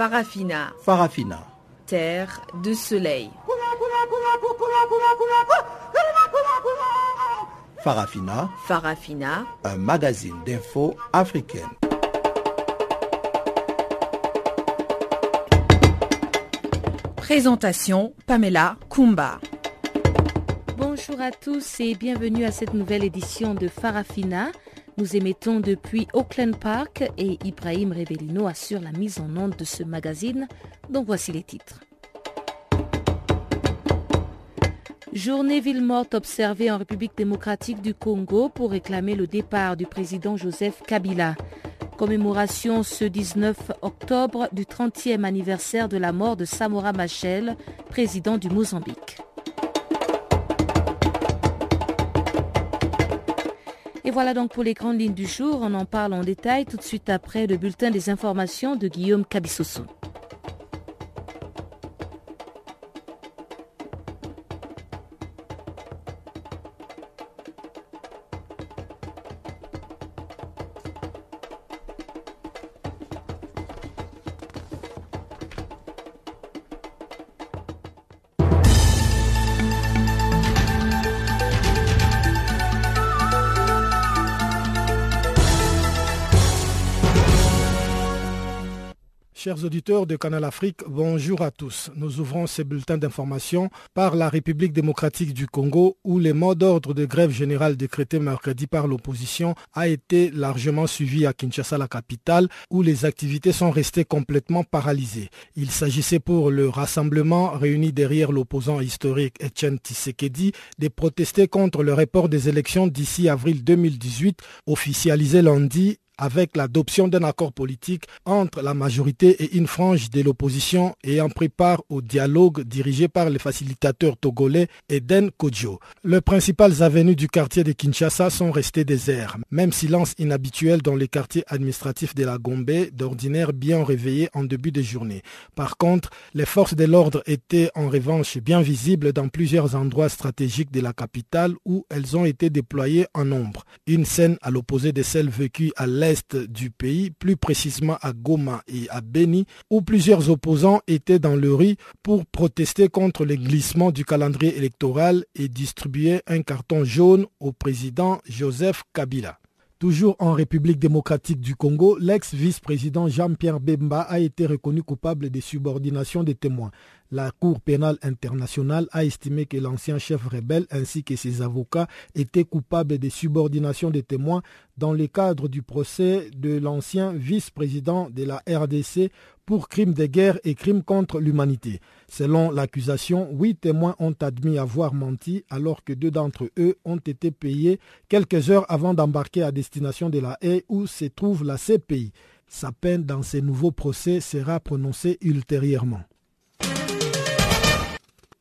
Farafina. Farafina. Terre de soleil. Farafina. Farafina. Un magazine d'infos africaine. Présentation Pamela Kumba. Bonjour à tous et bienvenue à cette nouvelle édition de Farafina. Nous émettons depuis Auckland Park et Ibrahim Rebellino assure la mise en onde de ce magazine dont voici les titres. Journée ville morte observée en République démocratique du Congo pour réclamer le départ du président Joseph Kabila. Commémoration ce 19 octobre du 30e anniversaire de la mort de Samora Machel, président du Mozambique. Et voilà donc pour les grandes lignes du jour. On en parle en détail tout de suite après le bulletin des informations de Guillaume Cabissoso. Chers auditeurs de Canal Afrique, bonjour à tous. Nous ouvrons ces bulletins d'information par la République démocratique du Congo où les mots d'ordre de grève générale décrétés mercredi par l'opposition a été largement suivi à Kinshasa, la capitale, où les activités sont restées complètement paralysées. Il s'agissait pour le rassemblement réuni derrière l'opposant historique Etienne Tshisekedi de protester contre le report des élections d'ici avril 2018 officialisé lundi avec l'adoption d'un accord politique entre la majorité et une frange de l'opposition ayant pris part au dialogue dirigé par le facilitateur togolais Eden Kodjo. Les principales avenues du quartier de Kinshasa sont restées désertes, même silence inhabituel dans les quartiers administratifs de la Gombe, d'ordinaire bien réveillés en début de journée. Par contre, les forces de l'ordre étaient en revanche bien visibles dans plusieurs endroits stratégiques de la capitale où elles ont été déployées en nombre. Une scène à l'opposé de celle vécue à l'est du pays, plus précisément à Goma et à Beni, où plusieurs opposants étaient dans le riz pour protester contre le glissement du calendrier électoral et distribuer un carton jaune au président Joseph Kabila. Toujours en République démocratique du Congo, l'ex-vice-président Jean-Pierre Bemba a été reconnu coupable de subordination des témoins. La Cour pénale internationale a estimé que l'ancien chef rebelle ainsi que ses avocats étaient coupables de subordination des témoins dans le cadre du procès de l'ancien vice-président de la RDC pour crimes de guerre et crimes contre l'humanité. Selon l'accusation, huit témoins ont admis avoir menti alors que deux d'entre eux ont été payés quelques heures avant d'embarquer à destination de la haie où se trouve la CPI. Sa peine dans ces nouveaux procès sera prononcée ultérieurement.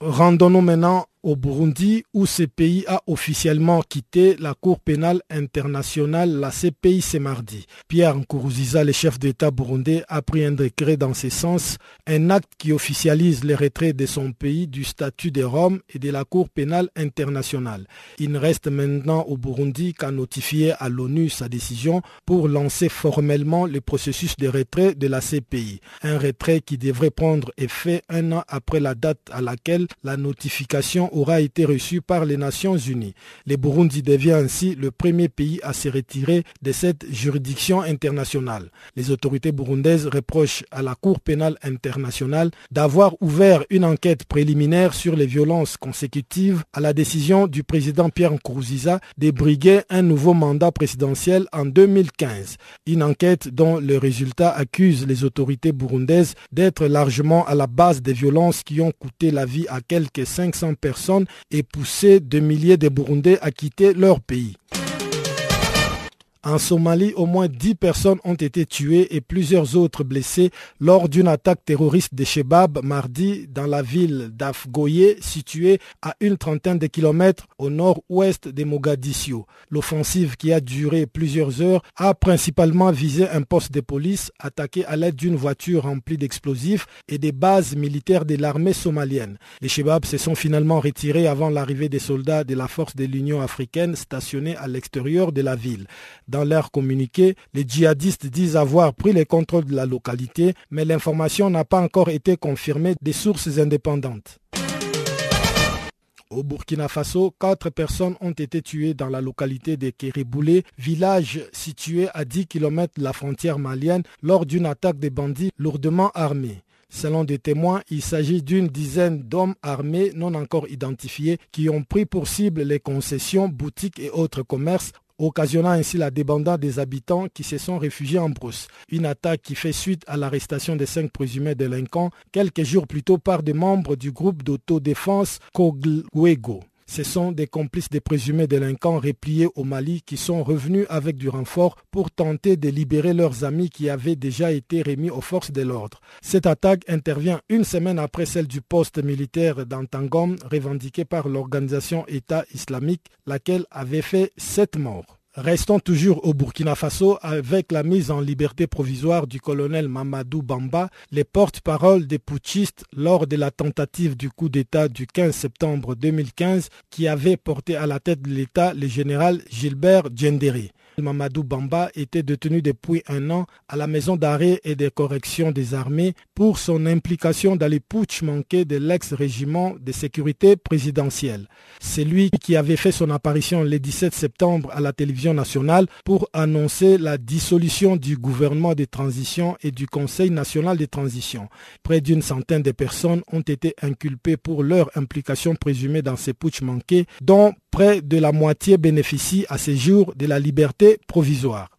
Rendons-nous maintenant au Burundi où ce pays a officiellement quitté la Cour pénale internationale, la CPI, ce mardi. Pierre Nkuruziza, le chef d'État burundais, a pris un décret dans ce sens, un acte qui officialise le retrait de son pays du statut de Rome et de la Cour pénale internationale. Il ne reste maintenant au Burundi qu'à notifier à l'ONU sa décision pour lancer formellement le processus de retrait de la CPI. Un retrait qui devrait prendre effet un an après la date à laquelle la notification aura été reçu par les Nations Unies. Le Burundi devient ainsi le premier pays à se retirer de cette juridiction internationale. Les autorités burundaises reprochent à la Cour pénale internationale d'avoir ouvert une enquête préliminaire sur les violences consécutives à la décision du président Pierre Nkurunziza de briguer un nouveau mandat présidentiel en 2015. Une enquête dont le résultat accuse les autorités burundaises d'être largement à la base des violences qui ont coûté la vie à quelques 500 personnes et pousser de milliers de Burundais à quitter leur pays. En Somalie, au moins 10 personnes ont été tuées et plusieurs autres blessées lors d'une attaque terroriste de Shebab mardi dans la ville d'Afgoye, située à une trentaine de kilomètres au nord-ouest de Mogadiscio. L'offensive qui a duré plusieurs heures a principalement visé un poste de police attaqué à l'aide d'une voiture remplie d'explosifs et des bases militaires de l'armée somalienne. Les Shebab se sont finalement retirés avant l'arrivée des soldats de la force de l'Union africaine stationnés à l'extérieur de la ville. Dans leur communiqué, les djihadistes disent avoir pris le contrôle de la localité, mais l'information n'a pas encore été confirmée des sources indépendantes. Au Burkina Faso, quatre personnes ont été tuées dans la localité de Kériboulé, village situé à 10 km de la frontière malienne, lors d'une attaque des bandits lourdement armés. Selon des témoins, il s'agit d'une dizaine d'hommes armés non encore identifiés qui ont pris pour cible les concessions, boutiques et autres commerces occasionnant ainsi la débandade des habitants qui se sont réfugiés en brousse. Une attaque qui fait suite à l'arrestation des cinq présumés délinquants quelques jours plus tôt par des membres du groupe d'autodéfense Kogwego. Ce sont des complices des présumés délinquants repliés au Mali qui sont revenus avec du renfort pour tenter de libérer leurs amis qui avaient déjà été remis aux forces de l'ordre. Cette attaque intervient une semaine après celle du poste militaire d'Antangom revendiqué par l'organisation État islamique, laquelle avait fait sept morts. Restons toujours au Burkina Faso avec la mise en liberté provisoire du colonel Mamadou Bamba, les porte-parole des putschistes lors de la tentative du coup d'État du 15 septembre 2015 qui avait porté à la tête de l'État le général Gilbert Djenderi. Mamadou Bamba était détenu depuis un an à la maison d'arrêt et de correction des armées pour son implication dans les putsch manqués de l'ex-régiment de sécurité présidentielle. C'est lui qui avait fait son apparition le 17 septembre à la télévision nationale pour annoncer la dissolution du gouvernement de transition et du Conseil national de transition. Près d'une centaine de personnes ont été inculpées pour leur implication présumée dans ces putsch manqués, dont près de la moitié bénéficient à ce jour de la liberté provisoire.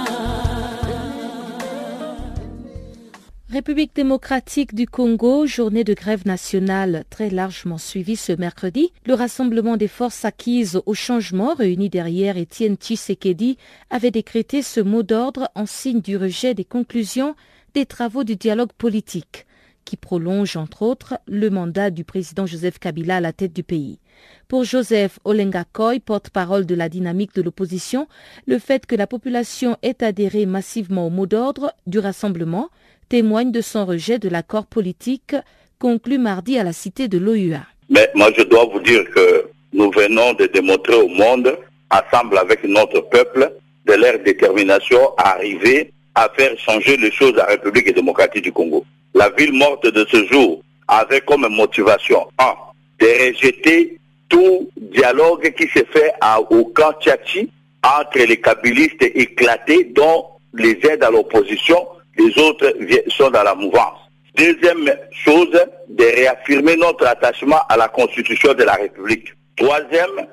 République démocratique du Congo, journée de grève nationale très largement suivie ce mercredi. Le rassemblement des forces acquises au changement réuni derrière Étienne Tshisekedi avait décrété ce mot d'ordre en signe du rejet des conclusions des travaux du dialogue politique, qui prolonge entre autres le mandat du président Joseph Kabila à la tête du pays. Pour Joseph Olengakoy, porte-parole de la dynamique de l'opposition, le fait que la population ait adhéré massivement au mot d'ordre du rassemblement témoigne de son rejet de l'accord politique conclu mardi à la cité de l'OUA. Mais moi, je dois vous dire que nous venons de démontrer au monde, ensemble avec notre peuple, de leur détermination à arriver à faire changer les choses à la République démocratique du Congo. La ville morte de ce jour avait comme motivation, un, de rejeter tout dialogue qui s'est fait à, au camp Tchachi entre les kabylistes éclatés, dont les aides à l'opposition les autres sont dans la mouvance. Deuxième chose, de réaffirmer notre attachement à la Constitution de la République. Troisième,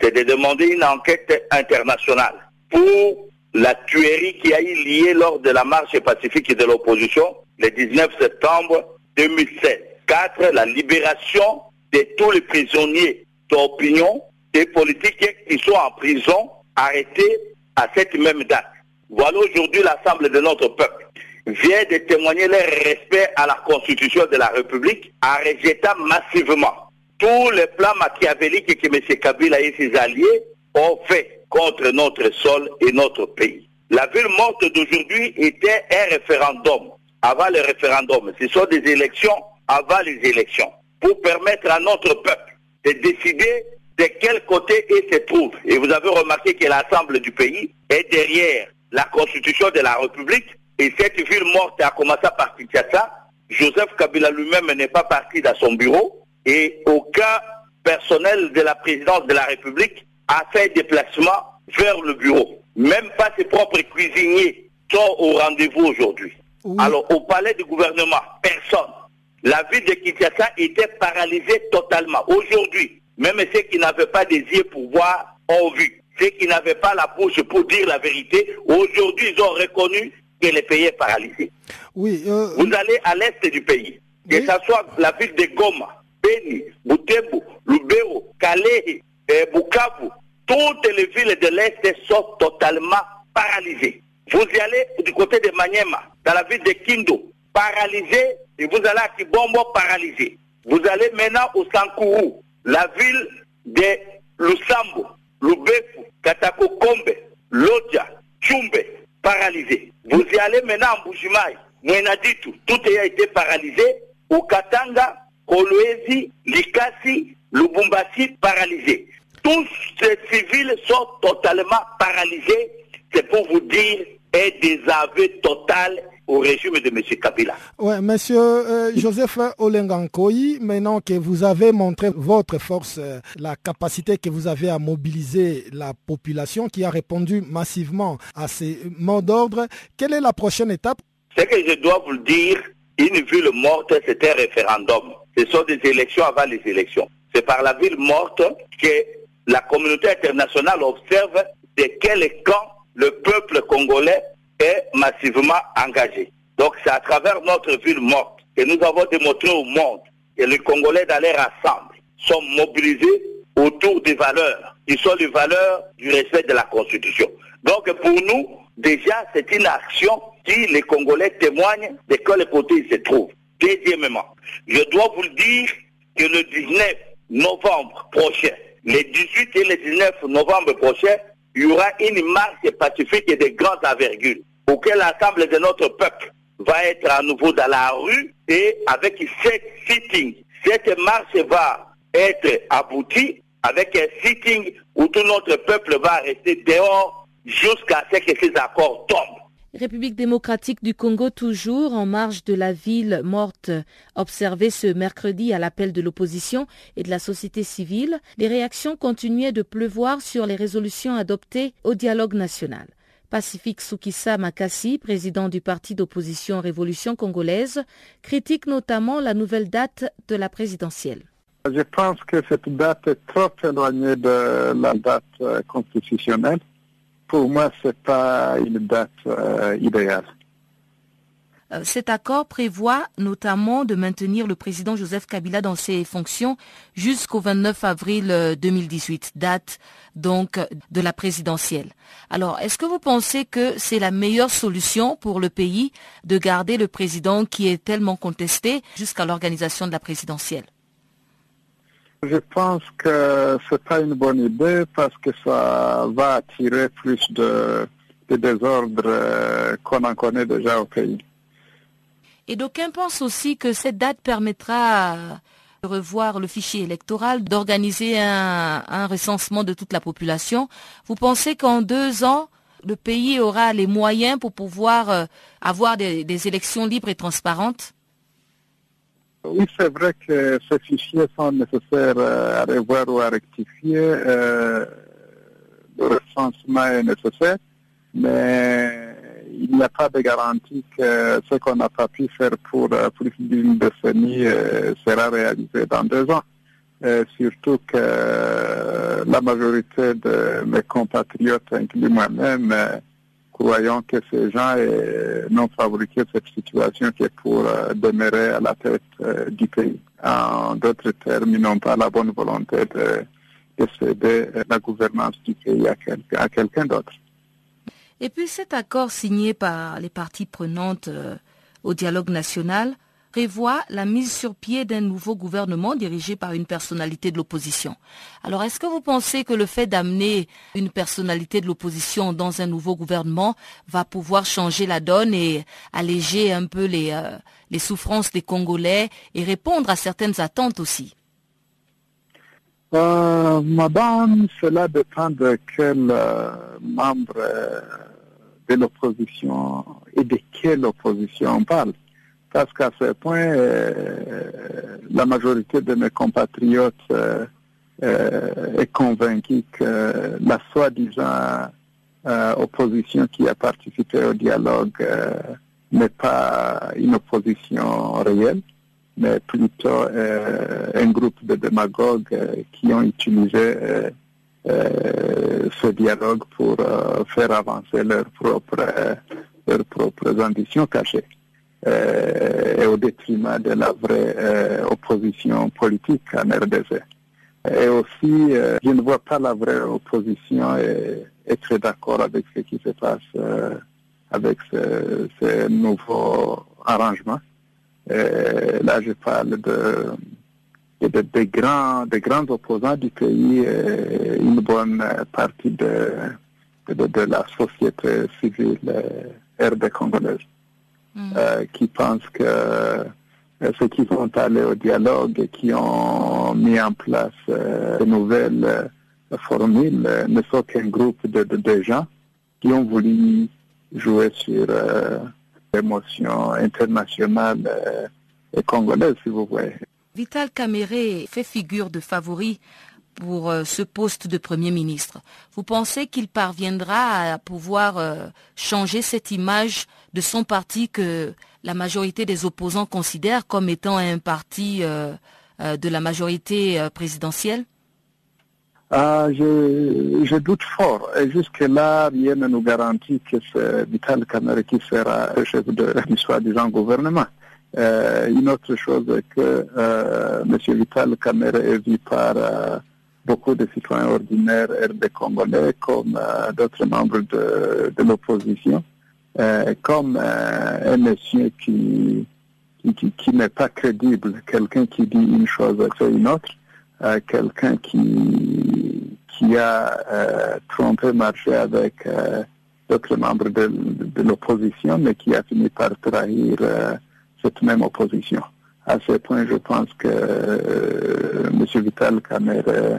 c'est de demander une enquête internationale pour la tuerie qui a eu lieu lors de la marche pacifique de l'opposition le 19 septembre 2016. Quatre, la libération de tous les prisonniers d'opinion et politiques qui sont en prison arrêtés à cette même date. Voilà aujourd'hui l'Assemblée de notre peuple vient de témoigner leur respect à la Constitution de la République en rejetant massivement tous les plans machiavéliques que M. Kabila et ses alliés ont fait contre notre sol et notre pays. La ville morte d'aujourd'hui était un référendum. Avant le référendum, ce sont des élections avant les élections pour permettre à notre peuple de décider de quel côté il se trouve. Et vous avez remarqué que l'Assemblée du pays est derrière la Constitution de la République et cette ville morte a commencé par Kinshasa. Joseph Kabila lui-même n'est pas parti dans son bureau et aucun personnel de la présidence de la République a fait déplacement vers le bureau. Même pas ses propres cuisiniers sont au rendez-vous aujourd'hui. Oui. Alors, au palais du gouvernement, personne. La ville de Kinshasa était paralysée totalement. Aujourd'hui, même ceux qui n'avaient pas des yeux pour voir ont vu. Ceux qui n'avaient pas la bouche pour dire la vérité, aujourd'hui, ils ont reconnu que le pays est paralysé. Oui, euh, Vous allez à l'est du pays, que ce soit la ville de Goma, Beni, Butembo, Lubero, Calais, eh, Bukavu, toutes les villes de l'est sont totalement paralysées. Vous y allez du côté de Maniema, dans la ville de Kindo, paralysé, et vous allez à Kibombo, paralysé. Vous allez maintenant au Sankourou, la ville de Lusambo, Lubefu, Katakokombe, Lodja, Tchumbe, paralysé. Vous y allez maintenant en Boujimaï, Mwenaditu, tout a été paralysé. Au Katanga, Likasi, Lubumbashi, paralysé. Tous ces civils sont totalement paralysés. C'est pour vous dire un désaveu total au régime de M. Kabila. ouais, monsieur euh, Joseph Olengankoyi, maintenant que vous avez montré votre force, euh, la capacité que vous avez à mobiliser la population qui a répondu massivement à ces mots d'ordre, quelle est la prochaine étape? Ce que je dois vous le dire, une ville morte, c'est un référendum. Ce sont des élections avant les élections. C'est par la ville morte que la communauté internationale observe de quel camp le peuple congolais est massivement engagé. Donc c'est à travers notre ville morte que nous avons démontré au monde que les Congolais dans leur ensemble sont mobilisés autour des valeurs, qui sont les valeurs du respect de la Constitution. Donc pour nous, déjà, c'est une action qui les Congolais témoignent de quel côté ils se trouvent. Deuxièmement, je dois vous le dire que le 19 novembre prochain, les 18 et le 19 novembre prochain, il y aura une marche pacifique et de grande envergure auquel l'ensemble de notre peuple va être à nouveau dans la rue et avec sept sittings. Cette marche va être aboutie avec un sitting où tout notre peuple va rester dehors jusqu'à ce que ces accords tombent. République démocratique du Congo toujours en marge de la ville morte observée ce mercredi à l'appel de l'opposition et de la société civile, les réactions continuaient de pleuvoir sur les résolutions adoptées au dialogue national. Pacifique Soukissa Makassi, président du parti d'opposition Révolution congolaise, critique notamment la nouvelle date de la présidentielle. Je pense que cette date est trop éloignée de la date constitutionnelle. Pour moi, ce n'est pas une date euh, idéale. Euh, Cet accord prévoit notamment de maintenir le président Joseph Kabila dans ses fonctions jusqu'au 29 avril euh, 2018, date donc de la présidentielle. Alors, est-ce que vous pensez que c'est la meilleure solution pour le pays de garder le président qui est tellement contesté jusqu'à l'organisation de la présidentielle? Je pense que ce n'est pas une bonne idée parce que ça va attirer plus de, de désordre euh, qu'on en connaît déjà au pays. Et d'aucuns pensent aussi que cette date permettra de revoir le fichier électoral, d'organiser un, recensement de toute la population. Vous pensez qu'en deux ans, le pays aura les moyens pour pouvoir euh, avoir des élections libres et transparentes? Oui, c'est vrai que ces fichiers sont nécessaires euh, à revoir ou à rectifier. Euh, le recensement est nécessaire, mais il n'y a pas de garantie que ce qu'on n'a pas pu faire pour euh, plus d'une décennie sera réalisé dans deux ans. Surtout que la majorité de mes compatriotes, inclus moi-même, croyons que ces gens n'ont fabriqué cette situation que pour euh, demeurer à la tête euh, du pays. En d'autres termes, ils n'ont pas la bonne volonté de, de céder euh, la gouvernance du pays à, quel- à quelqu'un d'autre. Et puis cet accord signé par les parties prenantes au dialogue national prévoit la mise sur pied d'un nouveau gouvernement dirigé par une personnalité de l'opposition. Alors est-ce que vous pensez que le fait d'amener une personnalité de l'opposition dans un nouveau gouvernement va pouvoir changer la donne et alléger un peu les, euh, les souffrances des Congolais et répondre à certaines attentes aussi? Euh, madame, cela dépend de quel euh, membre de l'opposition et de quelle opposition on parle. Parce qu'à ce point, euh, la majorité de mes compatriotes euh, est convaincu que la soi-disant opposition qui a participé au dialogue n'est pas une opposition réelle, mais plutôt un groupe de démagogues qui ont utilisé ce dialogue pour faire avancer leurs propres, leurs propres ambitions cachées. Et au détriment de la vraie opposition politique en RDC. Et aussi, je ne vois pas la vraie opposition et être d'accord avec ce qui se passe avec ce, nouveau arrangement. Là, je parle de, de, grands, de grands opposants du pays et une bonne partie de, de, la société civile RD congolaise. Euh, qui pensent que euh, ceux qui sont allés au dialogue et qui ont mis en place euh, de nouvelles formules ne sont qu'un groupe de, de, gens qui ont voulu jouer sur l'émotion internationale et congolaise, si vous voulez. Vital Caméré fait figure de favori pour euh, ce poste de Premier ministre. Vous pensez qu'il parviendra à pouvoir euh, changer cette image de son parti que la majorité des opposants considèrent comme étant un parti euh, de la majorité présidentielle? Ah, je, doute fort. Et jusque-là, rien ne nous garantit que c'est Vital Kamere qui sera chef de, du soi-disant gouvernement. Une autre chose que M. Vital Kamere est vu par beaucoup de citoyens ordinaires RD congolais comme d'autres membres de, l'opposition, comme un monsieur qui, qui, n'est pas crédible, quelqu'un qui dit une chose fait une autre, quelqu'un qui, qui a trompé marché avec d'autres membres de, de l'opposition, mais qui a fini par trahir cette même opposition. À ce point, je pense que euh, M. Vital Kamer euh,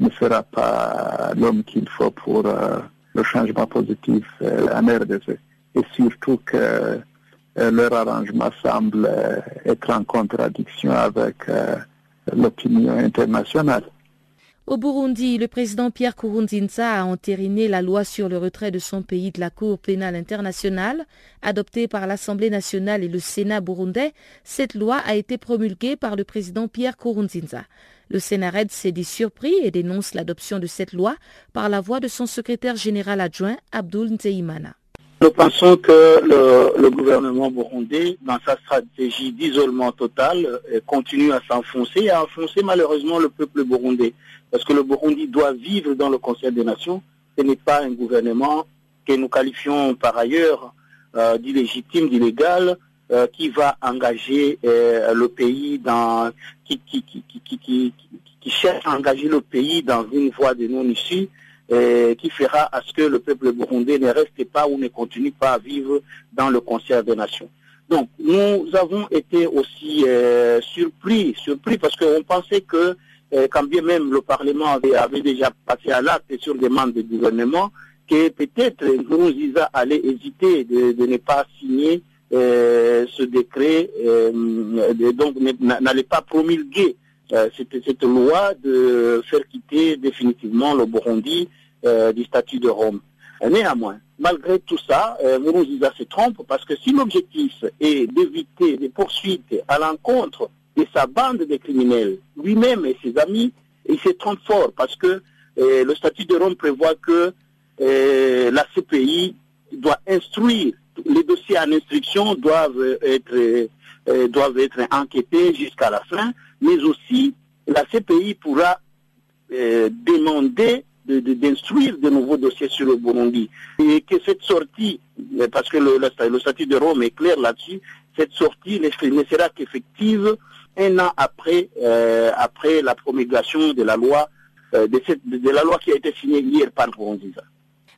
ne sera pas l'homme qu'il faut pour euh, le changement positif en RDC. Et surtout que leur arrangement semble être en contradiction avec l'opinion internationale. Au Burundi, le président Pierre Kourounzinsa a entériné la loi sur le retrait de son pays de la Cour pénale internationale, adoptée par l'Assemblée nationale et le Sénat burundais. Cette loi a été promulguée par le président Pierre Kourounzinsa. Le Sénat s'est dit surpris et dénonce l'adoption de cette loi par la voix de son secrétaire général adjoint Abdul Nzeimana. Nous pensons que le, gouvernement burundais, dans sa stratégie d'isolement total, continue à s'enfoncer et à enfoncer malheureusement le peuple burundais. Parce que le Burundi doit vivre dans le Conseil des Nations. Ce n'est pas un gouvernement que nous qualifions par ailleurs euh, d'illégitime, d'illégal, euh, qui va engager euh, le pays dans, qui, cherche à engager le pays dans une voie de non-issue qui fera à ce que le peuple burundais ne reste pas ou ne continue pas à vivre dans le concert des nations. Donc, nous avons été aussi euh, surpris, surpris parce qu'on pensait que, euh, quand bien même le Parlement avait, déjà passé à l'acte sur demande du gouvernement, que peut-être Nkurunziza allait hésiter de, ne pas signer euh, ce décret, de, donc n'allait pas promulguer cette, cette, loi de faire quitter définitivement le Burundi euh, du statut de Rome. Néanmoins, malgré tout ça, euh, se trompe parce que si l'objectif est d'éviter des poursuites à l'encontre de sa bande de criminels, lui-même et ses amis, il se trompe fort parce que euh, le statut de Rome prévoit que euh, la CPI doit instruire, les dossiers en instruction doivent être, euh, doivent être enquêtés jusqu'à la fin, mais aussi la CPI pourra euh, demander d'instruire de, de, nouveaux dossiers sur le Burundi. Et que cette sortie, parce que le, le, statut de Rome est clair là-dessus, cette sortie ne, sera qu'effective un an après, euh, après la promulgation de la loi, euh, de, cette, de, la loi qui a été signée hier par Burundiza.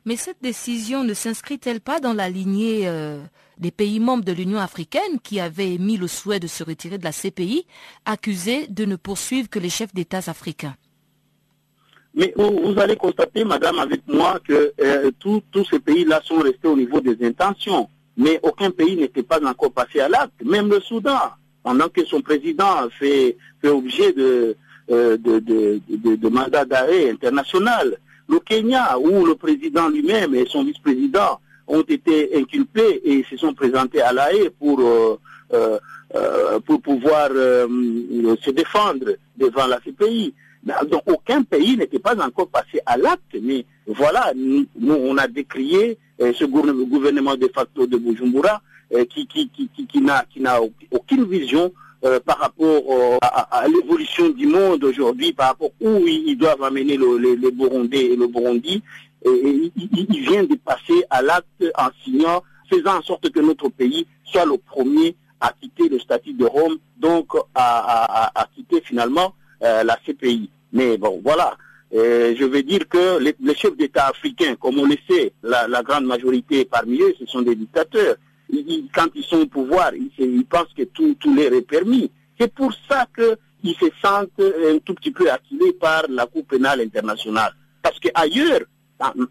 Mais cette décision ne s'inscrit-elle pas dans la lignée euh, des pays membres de l'Union africaine qui avaient émis le souhait de se retirer de la CPI, accusés de ne poursuivre que les chefs d'État africains? Mais vous, allez constater, madame, avec moi, que euh, tous ces pays-là sont restés au niveau des intentions. Mais aucun pays n'était pas encore passé à l'acte. Même le Soudan, pendant que son président fait, objet de, de, de mandat d'arrêt international. Le Kenya, où le président lui-même et son vice-président ont été inculpés et se sont présentés à la haie pour, euh, euh, euh, pour pouvoir se défendre devant la CPI. Donc aucun pays n'était pas encore passé à l'acte, mais voilà, nous, on a décrié ce gouvernement de facto de Bujumbura qui, qui, qui, qui n'a aucune vision par rapport à, l'évolution du monde aujourd'hui, par rapport où ils, doivent amener le, Burundais et le Burundi et, il, vient de passer à l'acte en signant, faisant en sorte que notre pays soit le premier à quitter le statut de Rome, donc à, quitter finalement euh, la CPI. Mais bon, voilà. Euh, je veux dire que les, chefs d'État africains, comme on le sait, la, grande majorité parmi eux, ce sont des dictateurs. Quand ils sont au pouvoir, ils, pensent que tout, tout leur est permis. C'est pour ça qu'ils se sentent un tout petit peu acculés par la Cour pénale internationale. Parce qu'ailleurs,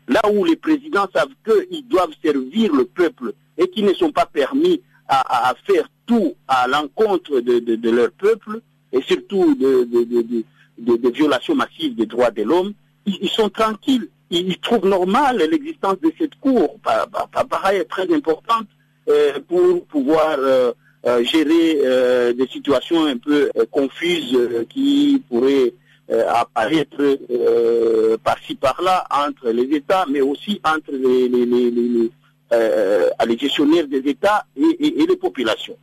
là où les présidents savent qu'ils doivent servir le peuple et qu'ils ne sont pas permis à, faire tout à l'encontre de, leur peuple et surtout de, violations massives des droits de l'homme, ils, sont tranquilles. Ils, trouvent normal l'existence de cette cour, pareil, très importante pour pouvoir euh, euh, gérer des situations un peu confuses qui pourraient euh, apparaître euh, par-ci par-là entre les États, mais aussi entre les, euh, gestionnaires des États et, les populations.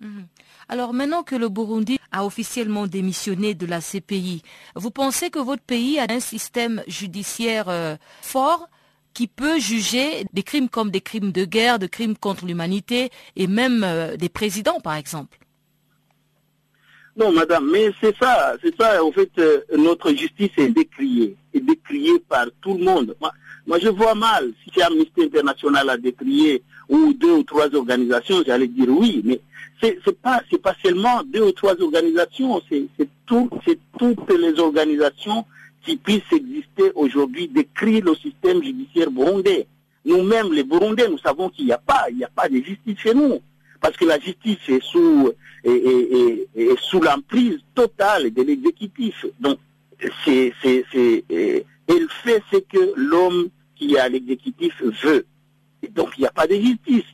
Mhm. Alors maintenant que le Burundi a officiellement démissionné de la CPI, vous pensez que votre pays a un système judiciaire euh, fort qui peut juger des crimes comme des crimes de guerre, des crimes contre l'humanité et même euh, des présidents par exemple non, madame, mais c'est ça, c'est ça, en fait, euh, notre justice est décriée, est décriée par tout le monde. Moi, je vois mal, si Amnesty International a décrié, ou deux ou trois organisations, j'allais dire oui, mais c'est, c'est pas, pas seulement deux ou trois organisations, c'est tout, c'est toutes les organisations qui puissent exister aujourd'hui décrire le système judiciaire burundais. Nous-mêmes, les Burundais, nous savons qu'il n'y a pas, il n'y a pas de justice chez nous parce que la justice est sous, sous l'emprise totale de l'exécutif. Donc, c'est, c'est, c'est, elle fait ce que l'homme qui est à l'exécutif veut. donc, il n'y a pas de justice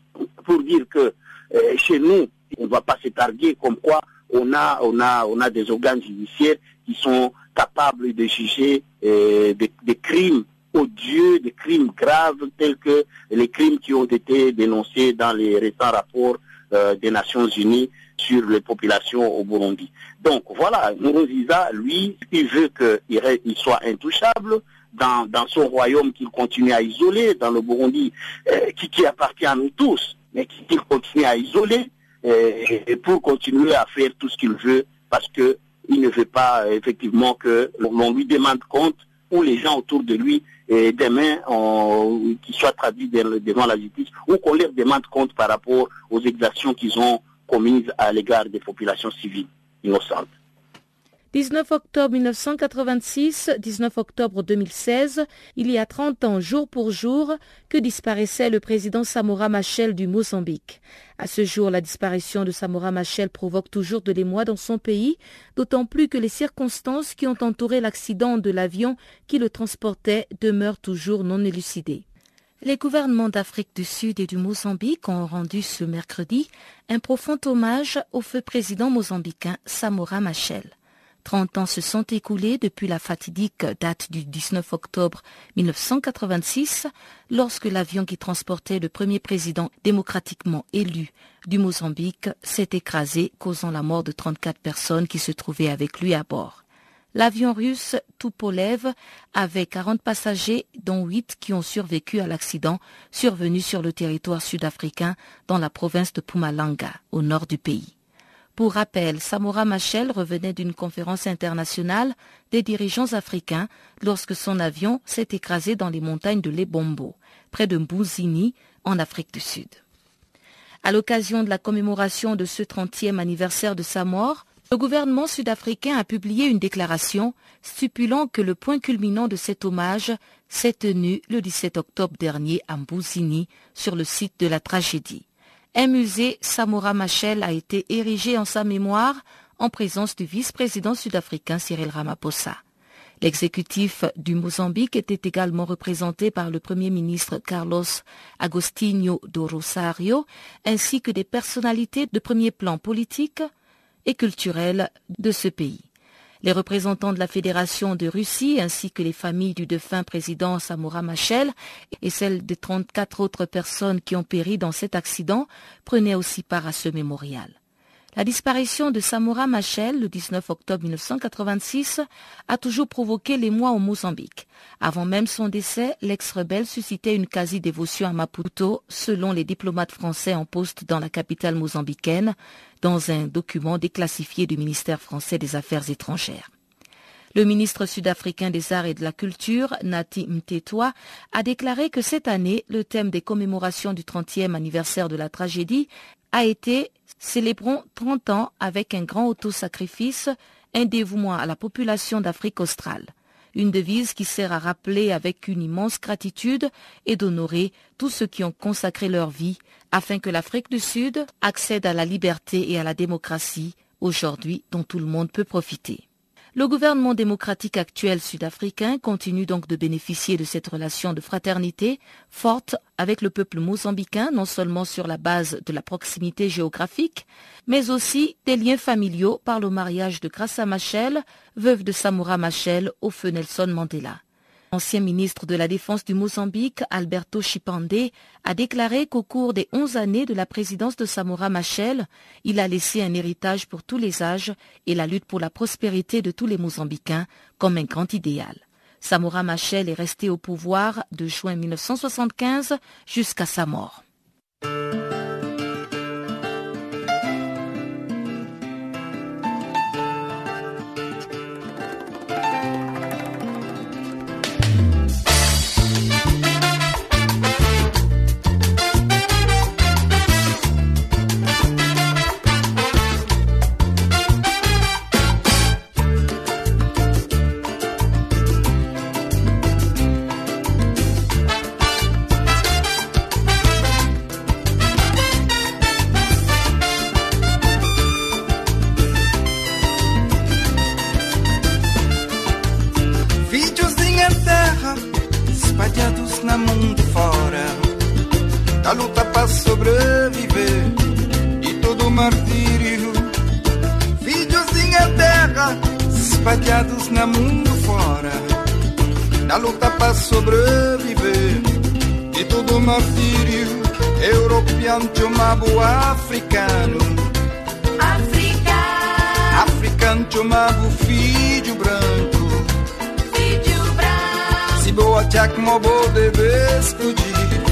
pour dire que euh, chez nous, on ne va pas se targuer comme quoi on a des organes judiciaires qui sont capables de juger euh, des, crimes odieux, des crimes graves tels que les crimes qui ont été dénoncés dans les récents rapports euh, des Nations Unies sur les populations au Burundi. Donc voilà, Nkurunziza, lui, il veut qu'il soit intouchable dans, son royaume qu'il continue à isoler, dans le Burundi, euh, qui, appartient à nous tous, mais qu'il continue à isoler et pour continuer à faire tout ce qu'il veut, parce que il ne veut pas effectivement que l'on lui demande compte ou les gens autour de lui et demain qui soient traduits devant la justice ou qu'on leur demande compte par rapport aux exactions qu'ils ont commises à l'égard des populations civiles innocentes. 19 octobre 1986, 19 octobre 2016, il y a 30 ans jour pour jour que disparaissait le président Samora Machel du Mozambique. À ce jour, la disparition de Samora Machel provoque toujours de l'émoi dans son pays, d'autant plus que les circonstances qui ont entouré l'accident de l'avion qui le transportait demeurent toujours non élucidées. Les gouvernements d'Afrique du Sud et du Mozambique ont rendu ce mercredi un profond hommage au feu président mozambicain Samora Machel. 30 ans se sont écoulés depuis la fatidique date du 19 octobre 1986, lorsque l'avion qui transportait le premier président démocratiquement élu du Mozambique s'est écrasé, causant la mort de 34 personnes qui se trouvaient avec lui à bord. L'avion russe Tupolev avait 40 passagers, dont 8 qui ont survécu à l'accident survenu sur le territoire sud-africain dans la province de Pumalanga, au nord du pays. Pour rappel, Samora Machel revenait d'une conférence internationale des dirigeants africains lorsque son avion s'est écrasé dans les montagnes de Lebombo, près de Mbuzini, en Afrique du Sud. À l'occasion de la commémoration de ce 30e anniversaire de sa mort, le gouvernement sud-africain a publié une déclaration stipulant que le point culminant de cet hommage s'est tenu le 17 octobre dernier à Mbuzini, sur le site de la tragédie. Un musée Samora Machel a été érigé en sa mémoire en présence du vice-président sud-africain Cyril Ramaphosa. L'exécutif du Mozambique était également représenté par le Premier ministre Carlos Agostinho do Rosario ainsi que des personnalités de premier plan politique et culturel de ce pays. Les représentants de la Fédération de Russie ainsi que les familles du défunt président Samora Machel et celles des 34 autres personnes qui ont péri dans cet accident prenaient aussi part à ce mémorial. La disparition de Samora Machel le 19 octobre 1986 a toujours provoqué l'émoi au Mozambique. Avant même son décès, l'ex-rebelle suscitait une quasi-dévotion à Maputo, selon les diplomates français en poste dans la capitale mozambicaine, dans un document déclassifié du ministère français des Affaires étrangères. Le ministre sud-africain des Arts et de la Culture, Nati Mtetwa, a déclaré que cette année, le thème des commémorations du 30e anniversaire de la tragédie a été Célébrons 30 ans avec un grand auto-sacrifice, un dévouement à la population d'Afrique australe. Une devise qui sert à rappeler avec une immense gratitude et d'honorer tous ceux qui ont consacré leur vie afin que l'Afrique du Sud accède à la liberté et à la démocratie aujourd'hui dont tout le monde peut profiter. Le gouvernement démocratique actuel sud-africain continue donc de bénéficier de cette relation de fraternité forte avec le peuple mozambicain, non seulement sur la base de la proximité géographique, mais aussi des liens familiaux par le mariage de Grassa Machel, veuve de Samora Machel, au feu Nelson Mandela. L'ancien ministre de la Défense du Mozambique, Alberto Chipande, a déclaré qu'au cours des onze années de la présidence de Samora Machel, il a laissé un héritage pour tous les âges et la lutte pour la prospérité de tous les Mozambicains comme un grand idéal. Samora Machel est resté au pouvoir de juin 1975 jusqu'à sa mort. na luta para sobreviver e todo martírio. Filhos em é terra, espalhados na mundo fora, na luta para sobreviver e todo martírio. Europeu, chumabo, africano. africano Africano, chumabo, filho branco. Filho branco. Se boa, tchak, mobo, deve explodir.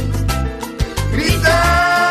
Deus.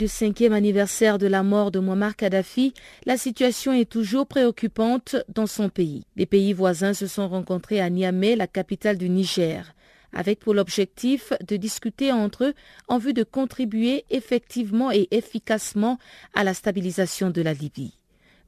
Du cinquième anniversaire de la mort de Muammar Kadhafi, la situation est toujours préoccupante dans son pays. Les pays voisins se sont rencontrés à Niamey, la capitale du Niger, avec pour l'objectif de discuter entre eux en vue de contribuer effectivement et efficacement à la stabilisation de la Libye.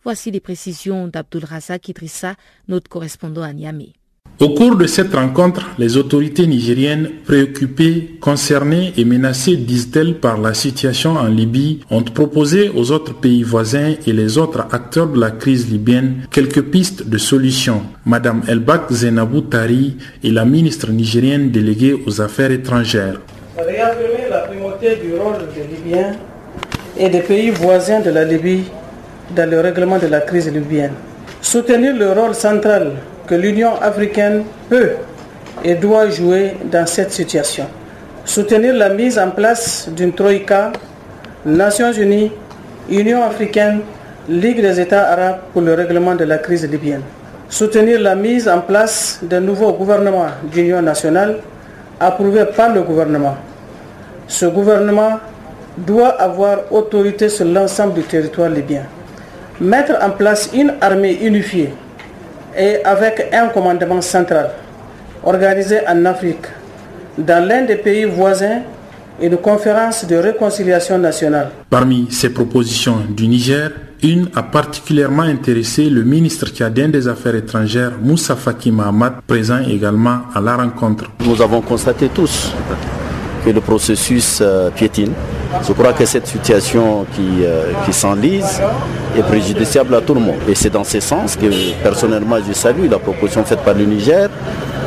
Voici les précisions d'Abdul Razak Idrissa, notre correspondant à Niamey. Au cours de cette rencontre, les autorités nigériennes, préoccupées, concernées et menacées, disent-elles, par la situation en Libye, ont proposé aux autres pays voisins et les autres acteurs de la crise libyenne quelques pistes de solutions. Madame Elbak Zenabou Tari est la ministre nigérienne déléguée aux affaires étrangères. Réaffirmer la primauté du rôle des Libyens et des pays voisins de la Libye dans le règlement de la crise libyenne. Soutenir le rôle central que l'Union africaine peut et doit jouer dans cette situation. Soutenir la mise en place d'une Troïka, Nations Unies, Union africaine, Ligue des États arabes pour le règlement de la crise libyenne. Soutenir la mise en place d'un nouveau gouvernement d'union nationale approuvé par le gouvernement. Ce gouvernement doit avoir autorité sur l'ensemble du territoire libyen. Mettre en place une armée unifiée et avec un commandement central organisé en Afrique, dans l'un des pays voisins, une conférence de réconciliation nationale. Parmi ces propositions du Niger, une a particulièrement intéressé le ministre tchadien des Affaires étrangères, Moussa Faki Mahamat, présent également à la rencontre. Nous avons constaté tous que le processus euh, piétine. Je crois que cette situation qui, euh, qui s'enlise est préjudiciable à tout le monde. Et c'est dans ce sens que personnellement je salue la proposition faite par le Niger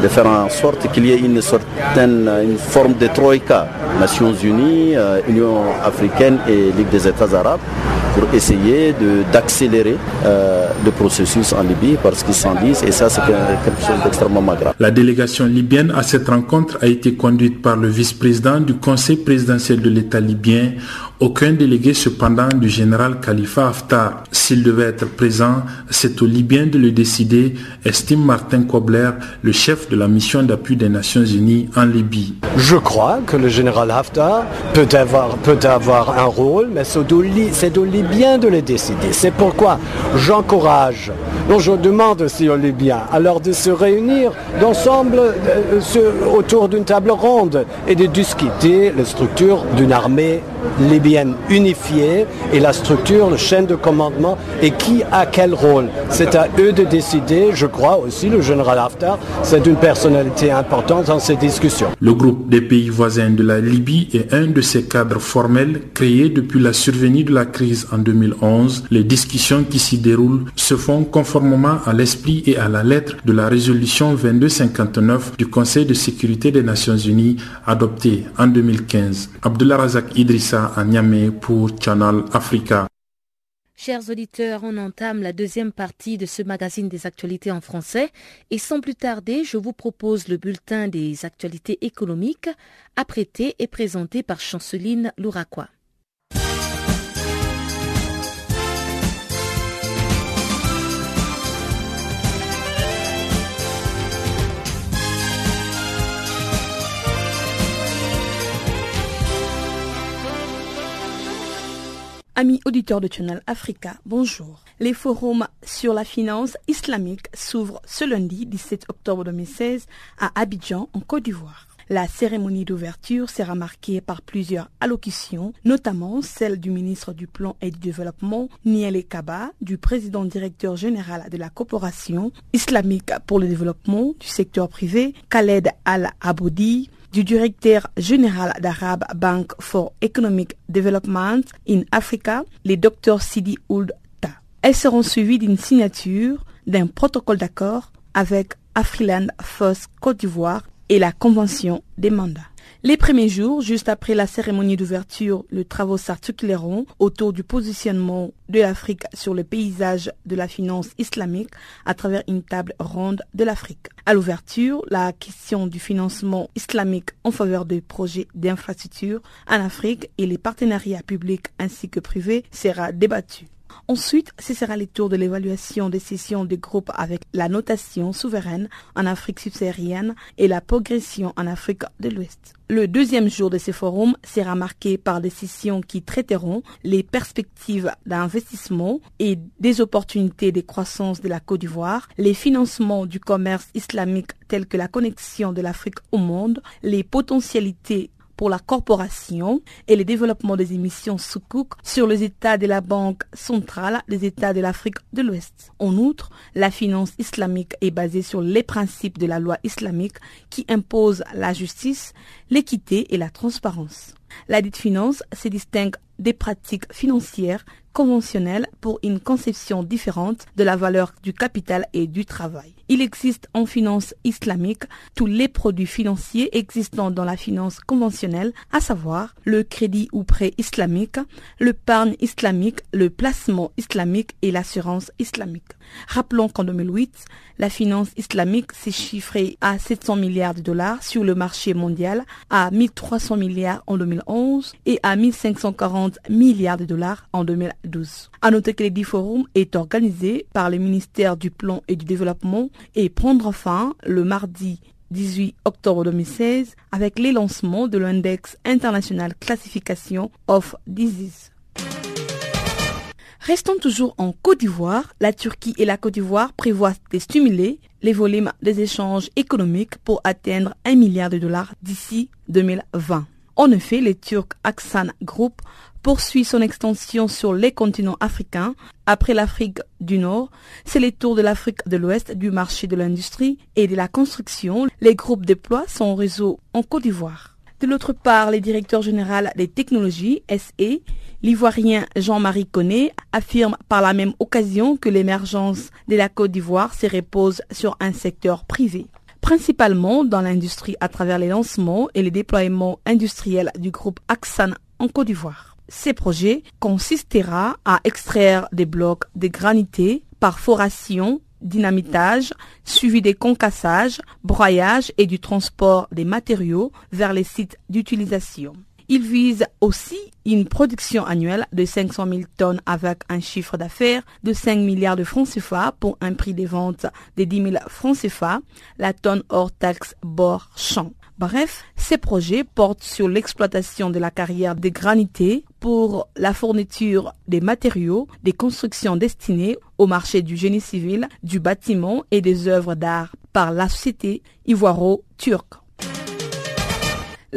de faire en sorte qu'il y ait une certaine une forme de troïka, Nations Unies, euh, Union africaine et Ligue des États arabes, pour essayer d'accélérer euh, le processus en Libye parce qu'ils s'enlisent et ça c'est quelque chose d'extrêmement grave. La délégation libyenne à cette rencontre a été conduite par le vice-président du Conseil présidentiel de l'État libyen aucun délégué cependant du général Khalifa Haftar. S'il devait être présent, c'est aux Libyens de le décider, estime Martin Kobler, le chef de la mission d'appui des Nations Unies en Libye. Je crois que le général Haftar peut avoir, un rôle, mais c'est aux Libyens de le décider. C'est pourquoi j'encourage, je demande aussi aux Libyens alors de se réunir d'ensemble euh, autour d'une table ronde et de discuter la structure d'une armée libyenne unifiée et la structure, le chaîne de commandement et qui a quel rôle. C'est à eux de décider, je crois aussi, le général Haftar, c'est une personnalité importante dans ces discussions. Le groupe des pays voisins de la Libye est un de ces cadres formels créés depuis la survenue de la crise en 2011. Les discussions qui s'y déroulent se font conformément à l'esprit et à la lettre de la résolution 2259 du Conseil de sécurité des Nations Unies adoptée en 2015. Abdullah Razak Idrissa à Niamey pour Channel Africa. Chers auditeurs, on entame la deuxième partie de ce magazine des actualités en français et sans plus tarder, je vous propose le bulletin des actualités économiques apprêté et présenté par Chanceline Louraquois. Amis auditeurs de Channel Africa, bonjour. Les forums sur la finance islamique s'ouvrent ce lundi 17 octobre 2016 à Abidjan, en Côte d'Ivoire. La cérémonie d'ouverture sera marquée par plusieurs allocutions, notamment celle du ministre du Plan et du Développement, Niel Kaba, du président directeur général de la coopération islamique pour le développement du secteur privé, Khaled Al-Aboudi, du directeur général d'Arab Bank for Economic Development in Africa, le Dr Sidi Ould Ta. Elles seront suivies d'une signature d'un protocole d'accord avec Afriland First Côte d'Ivoire et la Convention des mandats. Les premiers jours, juste après la cérémonie d'ouverture, les travaux s'articuleront autour du positionnement de l'Afrique sur le paysage de la finance islamique à travers une table ronde de l'Afrique. À l'ouverture, la question du financement islamique en faveur des projets d'infrastructure en Afrique et les partenariats publics ainsi que privés sera débattue. Ensuite, ce sera le tour de l'évaluation des sessions des groupes avec la notation souveraine en Afrique subsaharienne et la progression en Afrique de l'Ouest. Le deuxième jour de ce forum sera marqué par des sessions qui traiteront les perspectives d'investissement et des opportunités de croissance de la Côte d'Ivoire, les financements du commerce islamique tels que la connexion de l'Afrique au monde, les potentialités pour la corporation et le développement des émissions Soukouk sur les États de la Banque centrale des États de l'Afrique de l'Ouest. En outre, la finance islamique est basée sur les principes de la loi islamique qui impose la justice, l'équité et la transparence. La dite finance se distingue des pratiques financières conventionnelles pour une conception différente de la valeur du capital et du travail. Il existe en finance islamique tous les produits financiers existants dans la finance conventionnelle, à savoir le crédit ou prêt islamique, le l'épargne islamique, le placement islamique et l'assurance islamique. Rappelons qu'en 2008, la finance islamique s'est chiffrée à 700 milliards de dollars sur le marché mondial, à 1300 milliards en 2011 et à 1540 milliards de dollars en 2012. À noter que le Forum est organisé par le ministère du Plan et du Développement et prendra fin le mardi 18 octobre 2016 avec les lancements de l'index international classification of disease. Restons toujours en Côte d'Ivoire. La Turquie et la Côte d'Ivoire prévoient de stimuler les volumes des échanges économiques pour atteindre 1 milliard de dollars d'ici 2020. En effet, les Turcs Aksan Group poursuit son extension sur les continents africains. Après l'Afrique du Nord, c'est les tours de l'Afrique de l'Ouest du marché de l'industrie et de la construction. Les groupes déploient son réseau en Côte d'Ivoire. De l'autre part, le directeur général des technologies, SE, l'ivoirien Jean-Marie Connet, affirme par la même occasion que l'émergence de la Côte d'Ivoire se repose sur un secteur privé principalement dans l'industrie à travers les lancements et les déploiements industriels du groupe Axan en Côte d'Ivoire. Ces projets consistera à extraire des blocs de granité par foration dynamitage, suivi des concassages, broyages et du transport des matériaux vers les sites d'utilisation. Il vise aussi une production annuelle de 500 000 tonnes avec un chiffre d'affaires de 5 milliards de francs CFA pour un prix de vente de 10 000 francs CFA, la tonne hors taxe bord champ. Bref, ces projets portent sur l'exploitation de la carrière des granités pour la fourniture des matériaux, des constructions destinées au marché du génie civil, du bâtiment et des œuvres d'art par la société ivoiro-turque.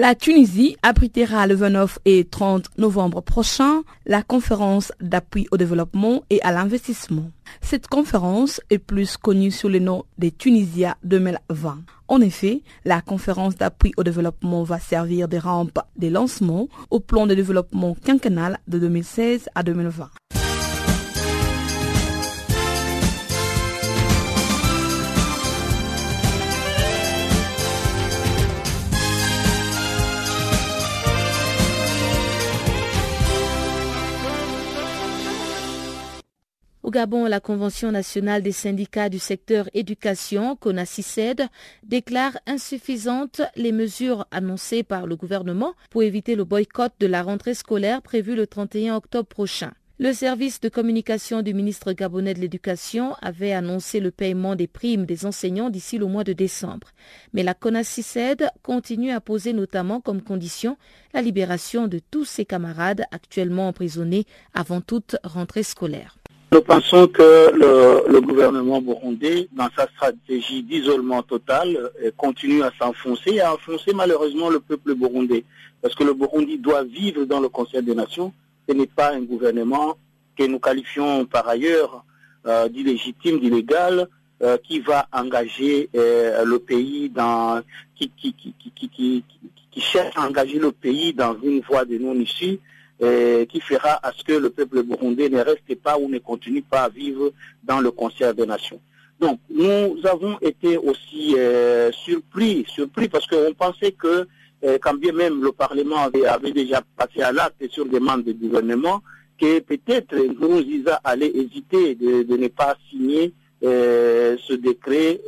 La Tunisie abritera le 29 et 30 novembre prochain la conférence d'appui au développement et à l'investissement. Cette conférence est plus connue sous le nom des Tunisia 2020. En effet, la conférence d'appui au développement va servir de rampe de lancement au plan de développement quinquennal de 2016 à 2020. Au Gabon, la Convention nationale des syndicats du secteur éducation, CONACICED, déclare insuffisantes les mesures annoncées par le gouvernement pour éviter le boycott de la rentrée scolaire prévue le 31 octobre prochain. Le service de communication du ministre gabonais de l'Éducation avait annoncé le paiement des primes des enseignants d'ici le mois de décembre. Mais la CONACICED continue à poser notamment comme condition la libération de tous ses camarades actuellement emprisonnés avant toute rentrée scolaire. Nous pensons que le, gouvernement burundais, dans sa stratégie d'isolement total, euh, continue à s'enfoncer et à enfoncer malheureusement le peuple burundais. Parce que le Burundi doit vivre dans le Conseil des Nations. Ce n'est pas un gouvernement que nous qualifions par ailleurs euh, d'illégitime, d'illégal, euh, qui va engager le pays dans, qui, qui, qui, cherche à engager le pays dans une voie de non-issue qui fera à ce que le peuple burundais ne reste pas ou ne continue pas à vivre dans le concert des nations. Donc, nous avons été aussi euh, surpris, surpris parce qu'on pensait que, euh, quand bien même le Parlement avait, déjà passé à l'acte sur demande du gouvernement, que peut-être Nkurunziza allait hésiter de, ne pas signer euh, ce décret,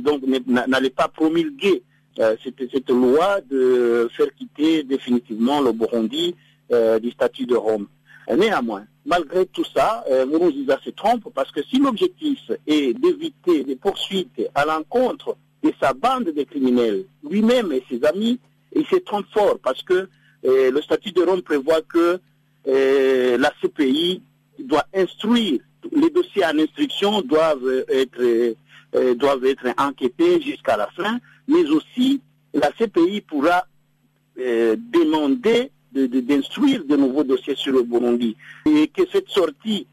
donc n'allait pas promulguer cette, cette, loi de faire quitter définitivement le Burundi euh, du statut de Rome. Néanmoins, malgré tout ça, euh, Mourouziza se trompe parce que si l'objectif est d'éviter des poursuites à l'encontre de sa bande de criminels, lui-même et ses amis, il se trompe fort parce que euh, le statut de Rome prévoit que euh, la CPI doit instruire, les dossiers en instruction doivent être, euh, doivent être enquêtés jusqu'à la fin, mais aussi la CPI pourra euh, demander d'instruire de, de, nouveaux dossiers sur le Burundi. Et que cette sortie,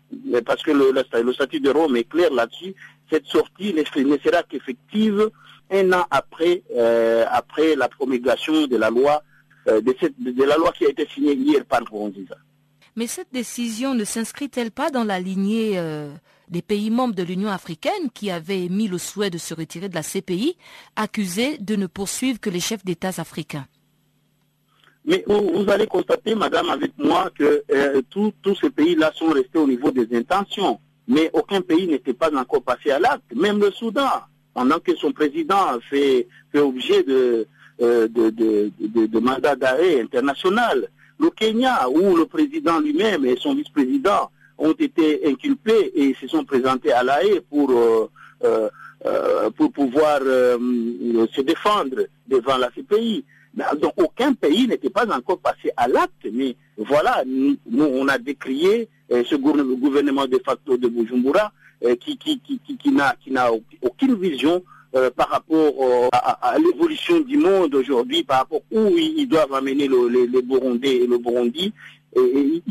parce que le, statut de Rome est clair là-dessus, cette sortie ne sera qu'effective un an après, euh, après la promulgation de la loi, euh, de, cette, de, la loi qui a été signée hier par Nkurunziza. Mais cette décision ne s'inscrit-elle pas dans la lignée des pays membres de l'Union africaine qui avaient émis le souhait de se retirer de la CPI, accusés de ne poursuivre que les chefs d'État africains mais vous, allez constater, madame, avec moi, que euh, tous ces pays-là sont restés au niveau des intentions. Mais aucun pays n'était pas encore passé à l'acte. Même le Soudan, pendant que son président fait, objet de, euh, de mandat d'arrêt international. Le Kenya, où le président lui-même et son vice-président ont été inculpés et se sont présentés à la haie pour, euh, pour pouvoir se défendre devant la CPI. Donc aucun pays n'était pas encore passé à l'acte, mais voilà, nous, on a décrié euh, ce gouvernement de facto de Bujumbura euh, qui, qui, qui, qui, qui n'a aucune vision euh, par rapport à, l'évolution du monde aujourd'hui, par rapport où ils, doivent amener le, les, les, Burundais et le Burundi. Il,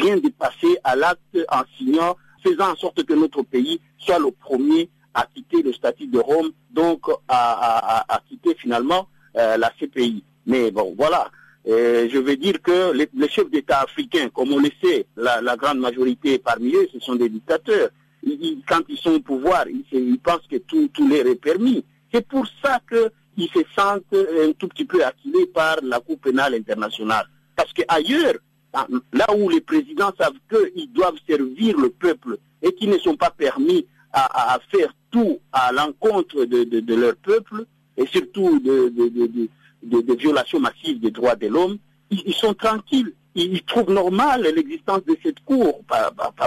vient de passer à l'acte en signant, faisant en sorte que notre pays soit le premier à quitter le statut de Rome, donc à, quitter finalement euh, la CPI. Mais bon, voilà. Je veux dire que les, chefs d'État africains, comme on le sait, la, grande majorité parmi eux, ce sont des dictateurs. Quand ils sont au pouvoir, ils, ils pensent que tout, tout leur est permis. C'est pour ça qu'ils se sentent un tout petit peu acculés par la Cour pénale internationale. Parce qu'ailleurs, là où les présidents savent qu'ils doivent servir le peuple et qu'ils ne sont pas permis à, faire tout à l'encontre de, leur peuple, et surtout de, violations massives des droits de l'homme, ils, sont tranquilles. Ils, ils trouvent normal l'existence de cette cour,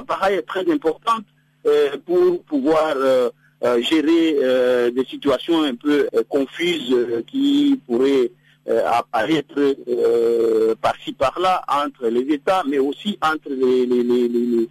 pareil, très importante euh, pour pouvoir euh, euh, gérer des situations un peu confuses qui pourraient apparaître par-ci par-là entre les États, mais aussi entre les, les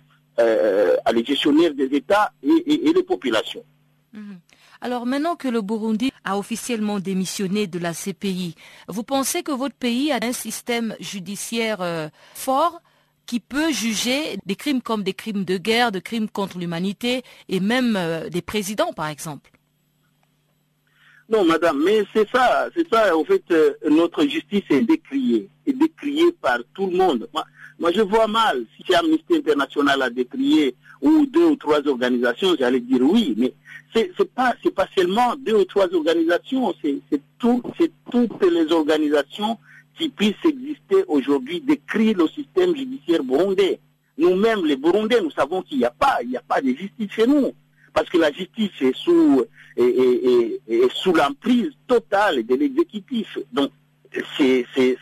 gestionnaires des États et, les populations. -hmm. Alors maintenant que le Burundi a officiellement démissionné de la CPI, vous pensez que votre pays a un système judiciaire euh, fort qui peut juger des crimes comme des crimes de guerre, des crimes contre l'humanité et même euh, des présidents, par exemple? Non, madame, mais c'est ça, c'est ça. En fait, euh, notre justice est décriée, est décriée par tout le monde. Moi, moi je vois mal si Amnesty International a décrié ou deux ou trois organisations, j'allais dire oui, mais c'est pas c'est pas seulement deux ou trois organisations, c'est tout, toutes les organisations qui puissent exister aujourd'hui décrire le système judiciaire burundais. Nous-mêmes, les Burundais, nous savons qu'il n'y a pas, il n'y a pas de justice chez nous, parce que la justice est sous l'emprise totale de l'exécutif. Donc, c'est c'est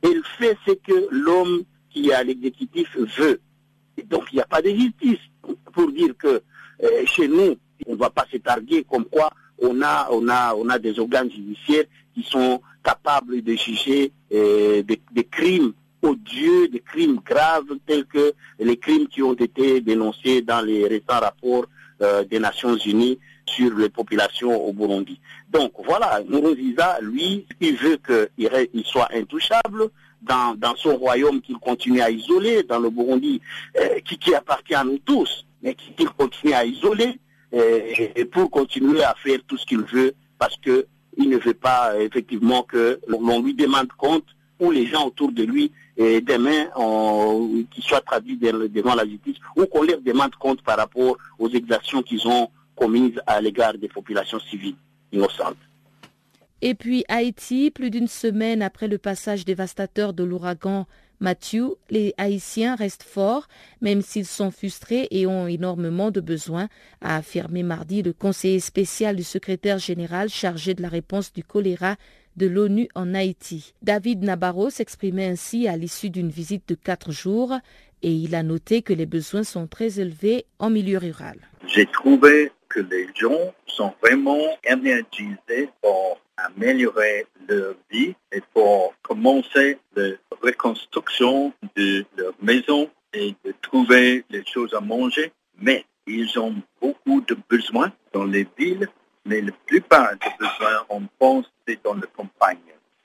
elle fait ce que l'homme qui à l'exécutif veut. Donc, il n'y a pas de justice pour dire que euh, chez nous, on ne va pas se targuer comme quoi on a, a, a des organes judiciaires qui sont capables de juger euh, des, crimes odieux, des crimes graves tels que les crimes qui ont été dénoncés dans les récents rapports euh, des Nations Unies sur les populations au Burundi. Donc voilà, Nkurunziza, lui, il veut qu'il il soit intouchable dans, son royaume qu'il continue à isoler, dans le Burundi, euh, qui, appartient à nous tous, mais qu'il continue à isoler et pour continuer à faire tout ce qu'il veut parce que il ne veut pas effectivement que l'on lui demande compte ou les gens autour de lui demain qui soient traduits devant la justice ou qu'on leur demande compte par rapport aux exactions qu'ils ont commises à l'égard des populations civiles innocentes. Et puis Haïti, plus d'une semaine après le passage dévastateur de l'ouragan Mathieu, les Haïtiens restent forts, même s'ils sont frustrés et ont énormément de besoins, a affirmé mardi le conseiller spécial du secrétaire général chargé de la réponse du choléra de l'ONU en Haïti. David Nabarro s'exprimait ainsi à l'issue d'une visite de quatre jours et il a noté que les besoins sont très élevés en milieu rural. J'ai trouvé que les gens sont vraiment énergisés pour améliorer leur vie et pour commencer la reconstruction de leur maison et de trouver les choses à manger. Mais ils ont beaucoup de besoins dans les villes, mais la plupart des besoins, on pense, c'est dans la campagne.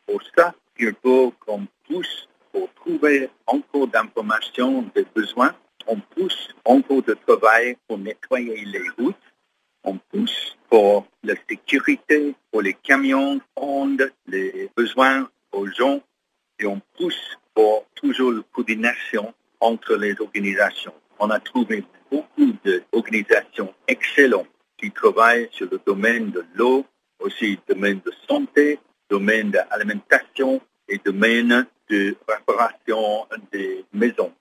Pour ça, il faut qu'on pousse pour trouver encore d'informations, des besoins. On pousse encore de travail pour nettoyer les routes. On pousse pour la sécurité, pour les camions, les besoins aux gens. Et on pousse pour toujours la coordination entre les organisations. On a trouvé beaucoup d'organisations excellentes qui travaillent sur le domaine de l'eau, aussi le domaine de santé, domaine de l'alimentation et domaine de réparation des maisons.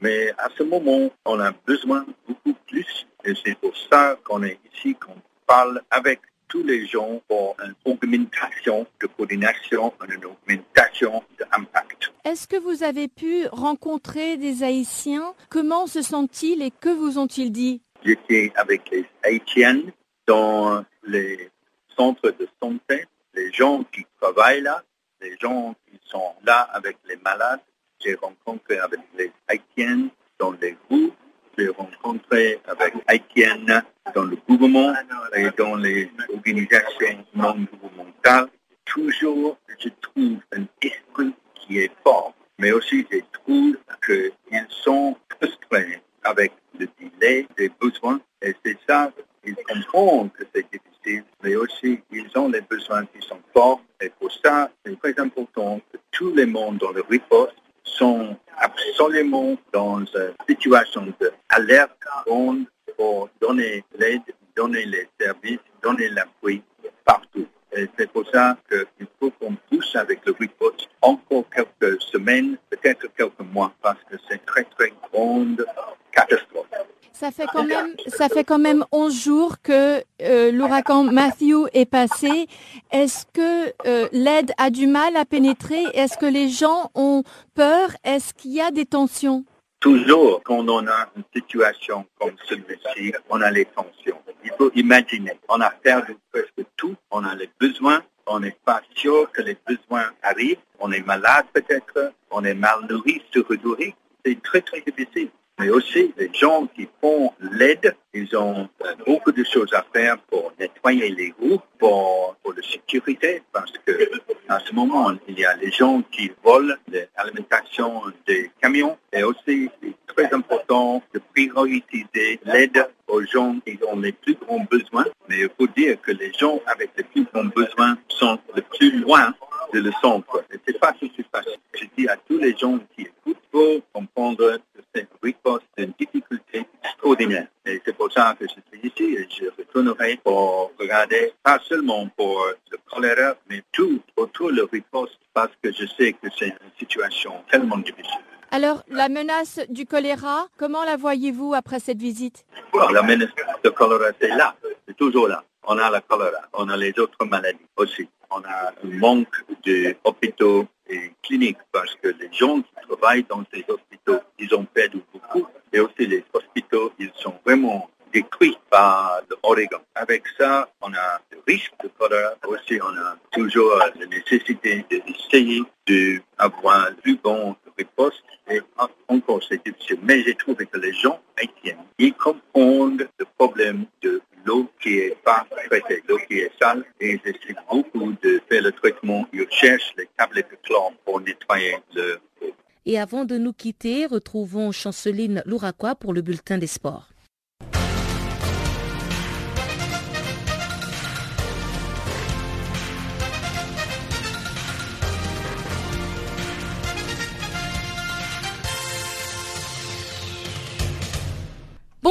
Mais à ce moment, on a besoin beaucoup plus et c'est pour ça qu'on est ici, qu'on parle avec tous les gens pour une augmentation de coordination, une augmentation d'impact. Est-ce que vous avez pu rencontrer des Haïtiens? Comment se sentent-ils et que vous ont-ils dit? J'étais avec les Haïtiens dans les centres de santé, les gens qui travaillent là, les gens qui sont là avec les malades. J'ai rencontré avec les Haïtiens dans les groupes j'ai rencontré avec Haïtiennes dans le gouvernement et dans les organisations non gouvernementales. Toujours, je trouve un esprit qui est fort, mais aussi je trouve qu'ils sont frustrés avec le délai des besoins et c'est ça, ils comprennent que c'est difficile, mais aussi ils ont les besoins qui sont forts et pour ça, c'est très important que tout le monde dans le riposte sont absolument dans une situation d'alerte pour donner l'aide, donner les services, donner l'appui partout. Et c'est pour ça qu'il faut qu'on pousse avec le report encore quelques semaines, peut-être quelques mois, parce que c'est très très grande catastrophe. Ça fait quand même, ça fait quand même 11 jours que euh, l'ouragan Matthew est passé. Est-ce que euh, l'aide a du mal à pénétrer? Est-ce que les gens ont peur? Est-ce qu'il y a des tensions? Toujours, quand on a une situation comme celle-ci, on a les tensions. Il faut imaginer, on a perdu presque tout, on a les besoins, on n'est pas sûr que les besoins arrivent, on est malade peut-être, on est mal nourri, surnourri. C'est très très difficile mais aussi les gens qui font l'aide, ils ont euh, beaucoup de choses à faire pour nettoyer les roues, pour, pour la sécurité, parce que à ce moment, il y a les gens qui volent l'alimentation des camions, et aussi c'est très important de prioriser l'aide gens qui ont les plus grands besoins, mais il faut dire que les gens avec les plus grands besoins sont le plus loin de le centre. C'est pas tout facile. Je dis à tous les gens qui écoutent, faut comprendre que c'est une difficulté extraordinaire. Et c'est pour ça que je suis ici et je retournerai pour regarder, pas seulement pour le choléra, mais tout autour de riposte parce que je sais que c'est une situation tellement difficile. Alors, la menace du choléra, comment la voyez-vous après cette visite? La menace du choléra, c'est là, c'est toujours là. On a la choléra, on a les autres maladies aussi. On a un manque d'hôpitaux et cliniques parce que les gens qui travaillent dans ces hôpitaux, ils ont perdu beaucoup. Et aussi les hôpitaux, ils sont vraiment détruits par l'Oregon. Avec ça, on a le risque de choléra. Aussi, on a toujours la nécessité d'essayer d'avoir du bon riposte. C'est difficile. Mais j'ai trouvé que les gens haïtiens, ils comprennent le problème de l'eau qui est pas traitée, l'eau qui est sale, et j'essaie beaucoup de faire le traitement. Ils cherchent les tablettes de chlore pour nettoyer le Et avant de nous quitter, retrouvons Chanceline Louraquois pour le bulletin des sports.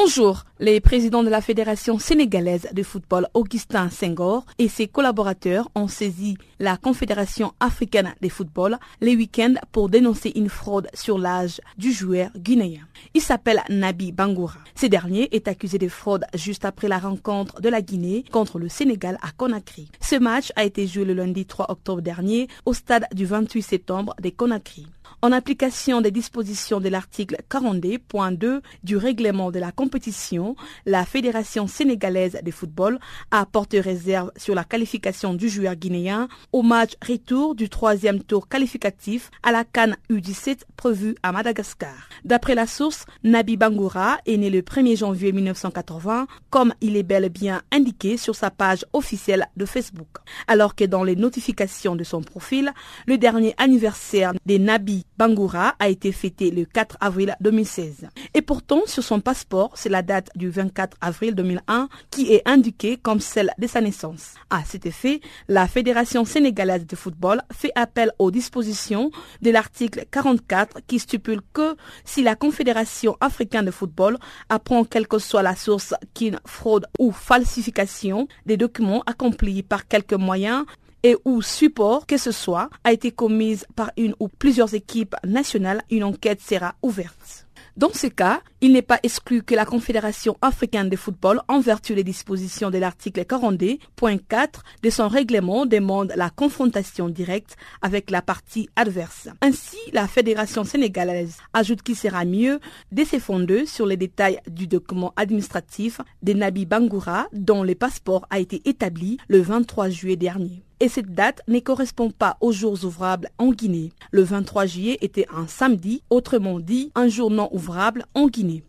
Bonjour. Les présidents de la Fédération sénégalaise de football, Augustin Senghor, et ses collaborateurs ont saisi la Confédération africaine de football les week-ends pour dénoncer une fraude sur l'âge du joueur guinéen. Il s'appelle Nabi Bangoura. Ce dernier est accusé de fraude juste après la rencontre de la Guinée contre le Sénégal à Conakry. Ce match a été joué le lundi 3 octobre dernier au stade du 28 septembre de Conakry. En application des dispositions de l'article 42.2 du règlement de la compétition, la Fédération sénégalaise de football a porté réserve sur la qualification du joueur guinéen au match retour du troisième tour qualificatif à la Cannes U17 prévu à Madagascar. D'après la source, Nabi Bangoura est né le 1er janvier 1980, comme il est bel et bien indiqué sur sa page officielle de Facebook. Alors que dans les notifications de son profil, le dernier anniversaire des Nabi Bangoura a été fêté le 4 avril 2016. Et pourtant, sur son passeport, c'est la date du 24 avril 2001 qui est indiquée comme celle de sa naissance. À cet effet, la Fédération sénégalaise de football fait appel aux dispositions de l'article 44 qui stipule que si la Confédération africaine de football apprend quelle que soit la source qu'une fraude ou falsification des documents accomplis par quelques moyens et ou support que ce soit a été commise par une ou plusieurs équipes nationales, une enquête sera ouverte. Dans ce cas, il n'est pas exclu que la Confédération africaine de football, en vertu des dispositions de l'article 42.4 de son règlement, demande la confrontation directe avec la partie adverse. Ainsi, la Fédération sénégalaise ajoute qu'il sera mieux de se fonder sur les détails du document administratif de Nabi Bangoura dont le passeport a été établi le 23 juillet dernier et cette date ne correspond pas aux jours ouvrables en Guinée. Le 23 juillet était un samedi, autrement dit un jour non ouvrable en Guinée.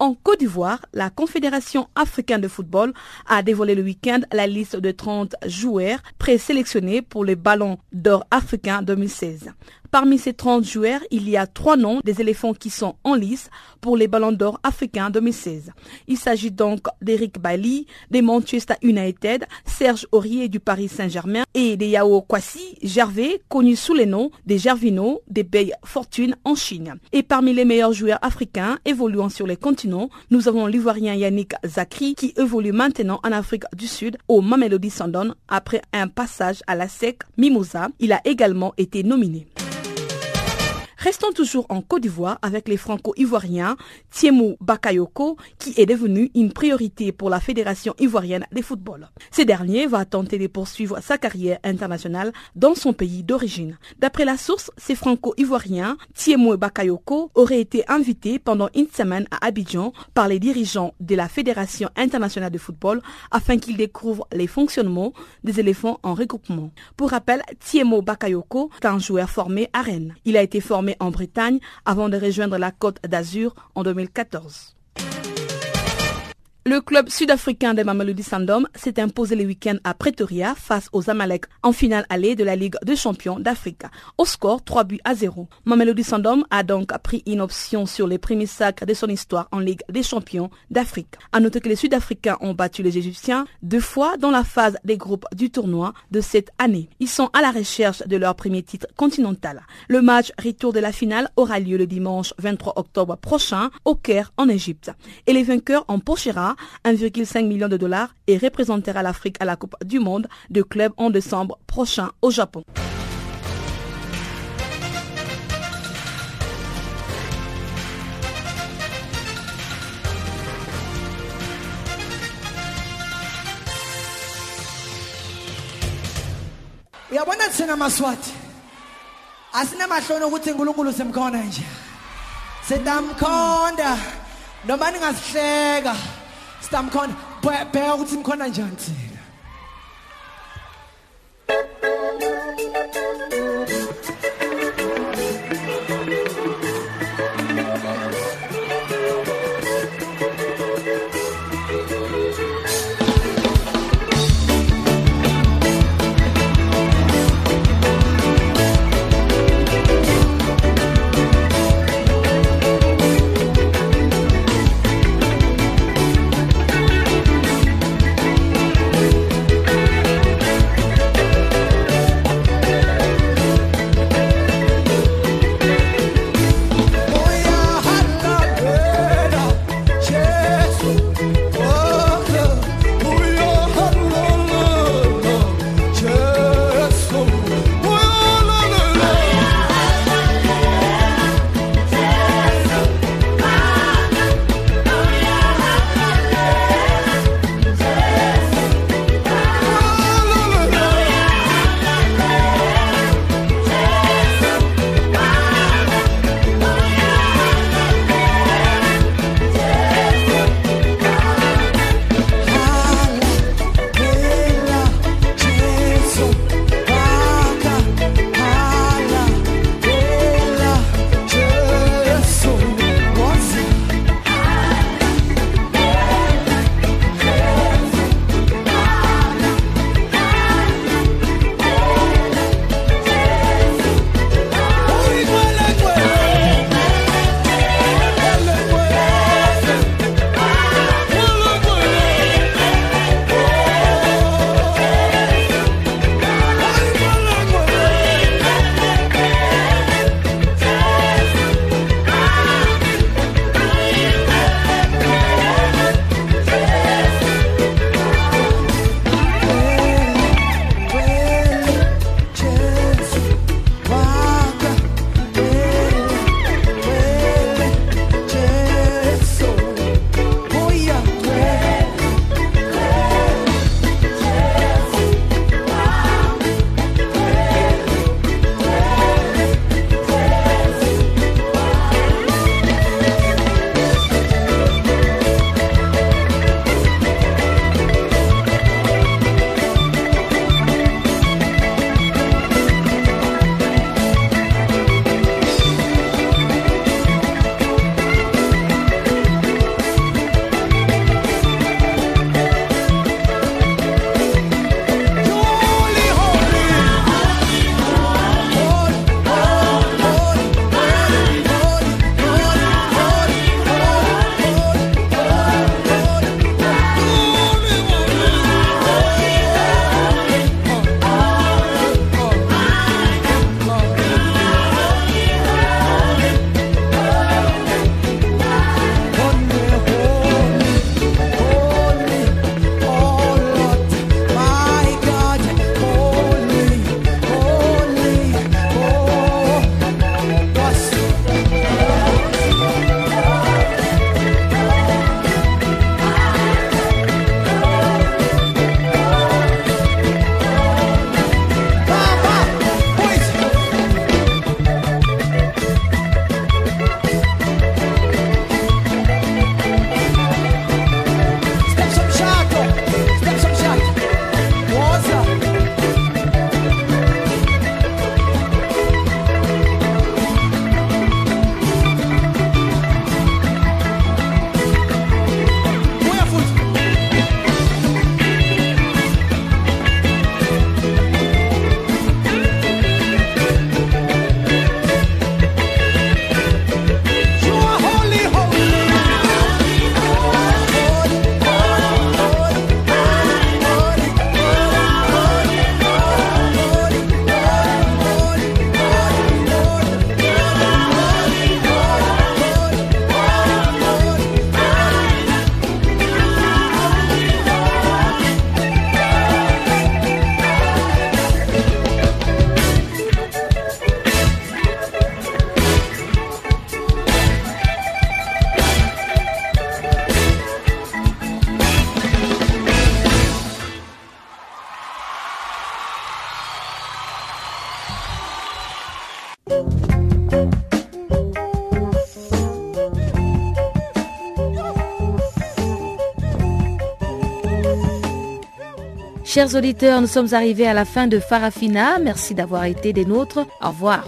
En Côte d'Ivoire, la Confédération africaine de football a dévoilé le week-end la liste de 30 joueurs présélectionnés pour le Ballon d'or africain 2016. Parmi ces 30 joueurs, il y a trois noms des éléphants qui sont en lice pour les Ballons d'Or africains 2016. Il s'agit donc d'Eric Bailly, des Manchester United, Serge Aurier du Paris Saint-Germain et de Yao Kwasi Gervais, connu sous les noms des Gervino, des Bay Fortune en Chine. Et parmi les meilleurs joueurs africains évoluant sur les continents, nous avons l'Ivoirien Yannick Zakri qui évolue maintenant en Afrique du Sud au Mamelody Sandon après un passage à la SEC Mimosa. Il a également été nominé. Restons toujours en Côte d'Ivoire avec les franco-ivoiriens Thiemou Bakayoko qui est devenu une priorité pour la Fédération ivoirienne de football. Ce dernier va tenter de poursuivre sa carrière internationale dans son pays d'origine. D'après la source, ces franco-ivoiriens Thiemou Bakayoko aurait été invité pendant une semaine à Abidjan par les dirigeants de la Fédération internationale de football afin qu'ils découvrent les fonctionnements des éléphants en regroupement. Pour rappel, Thiemou Bakayoko est un joueur formé à Rennes. Il a été formé en Bretagne avant de rejoindre la Côte d'Azur en 2014. Le club sud-africain des Mamelody Sandom s'est imposé le week-end à Pretoria face aux Amalek en finale allée de la Ligue des champions d'Afrique. Au score 3 buts à 0. Mamelody Sandom a donc pris une option sur les premiers sacres de son histoire en Ligue des champions d'Afrique. À noter que les Sud-Africains ont battu les Égyptiens deux fois dans la phase des groupes du tournoi de cette année. Ils sont à la recherche de leur premier titre continental. Le match retour de la finale aura lieu le dimanche 23 octobre prochain au Caire en Égypte. Et les vainqueurs empochera 1,5 million de dollars et représentera l'Afrique à la Coupe du Monde de clubs en décembre prochain au Japon. Sitamkhonda bheka ukuthi simkhona njani thina Chers auditeurs, nous sommes arrivés à la fin de Farafina. Merci d'avoir été des nôtres. Au revoir.